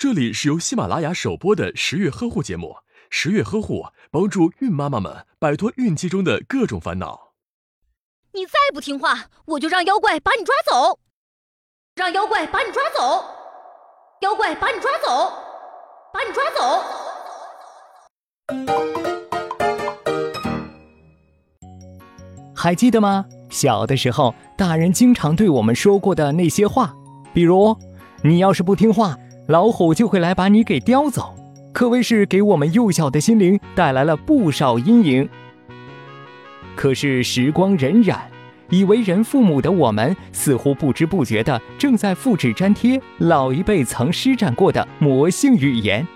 这里是由喜马拉雅首播的十月呵护节目。十月呵护帮助孕妈妈们摆脱孕期中的各种烦恼。你再不听话，我就让妖怪把你抓走！让妖怪把你抓走！妖怪把你抓走！把你抓走！还记得吗？小的时候，大人经常对我们说过的那些话，比如，你要是不听话。老虎就会来把你给叼走，可谓是给我们幼小的心灵带来了不少阴影。可是时光荏苒，已为人父母的我们，似乎不知不觉的正在复制粘贴老一辈曾施展过的魔性语言。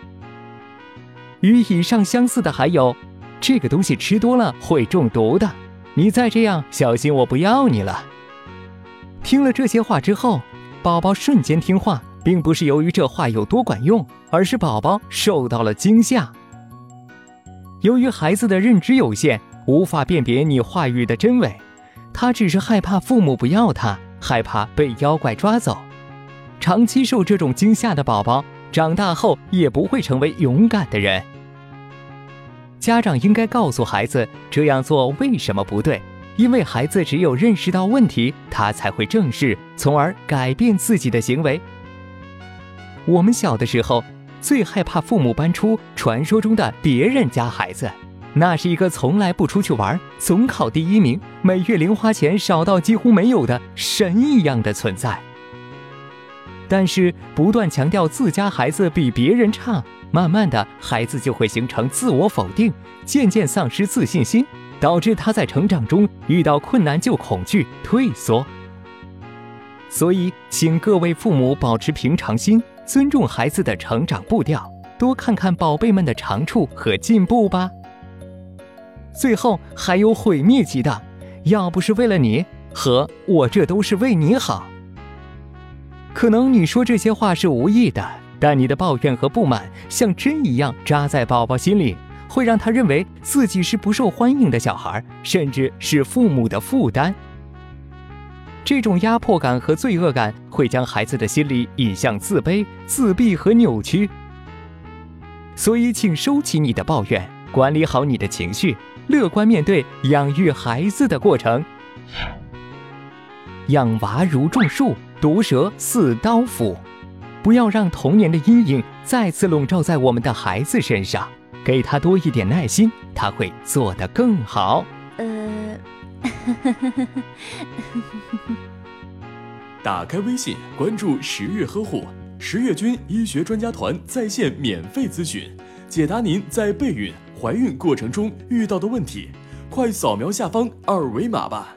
与以上相似的还有，这个东西吃多了会中毒的，你再这样，小心我不要你了。听了这些话之后，宝宝瞬间听话。并不是由于这话有多管用，而是宝宝受到了惊吓。由于孩子的认知有限，无法辨别你话语的真伪，他只是害怕父母不要他，害怕被妖怪抓走。长期受这种惊吓的宝宝，长大后也不会成为勇敢的人。家长应该告诉孩子这样做为什么不对，因为孩子只有认识到问题，他才会正视，从而改变自己的行为。我们小的时候，最害怕父母搬出传说中的别人家孩子，那是一个从来不出去玩、总考第一名、每月零花钱少到几乎没有的神一样的存在。但是，不断强调自家孩子比别人差，慢慢的，孩子就会形成自我否定，渐渐丧失自信心，导致他在成长中遇到困难就恐惧、退缩。所以，请各位父母保持平常心。尊重孩子的成长步调，多看看宝贝们的长处和进步吧。最后还有毁灭级的，要不是为了你和我，这都是为你好。可能你说这些话是无意的，但你的抱怨和不满像针一样扎在宝宝心里，会让他认为自己是不受欢迎的小孩，甚至是父母的负担。这种压迫感和罪恶感会将孩子的心理引向自卑、自闭和扭曲。所以，请收起你的抱怨，管理好你的情绪，乐观面对养育孩子的过程。养娃如种树，毒蛇似刀斧，不要让童年的阴影再次笼罩在我们的孩子身上。给他多一点耐心，他会做得更好。呃。打开微信，关注十月呵护，十月军医学专家团在线免费咨询，解答您在备孕、怀孕过程中遇到的问题。快扫描下方二维码吧。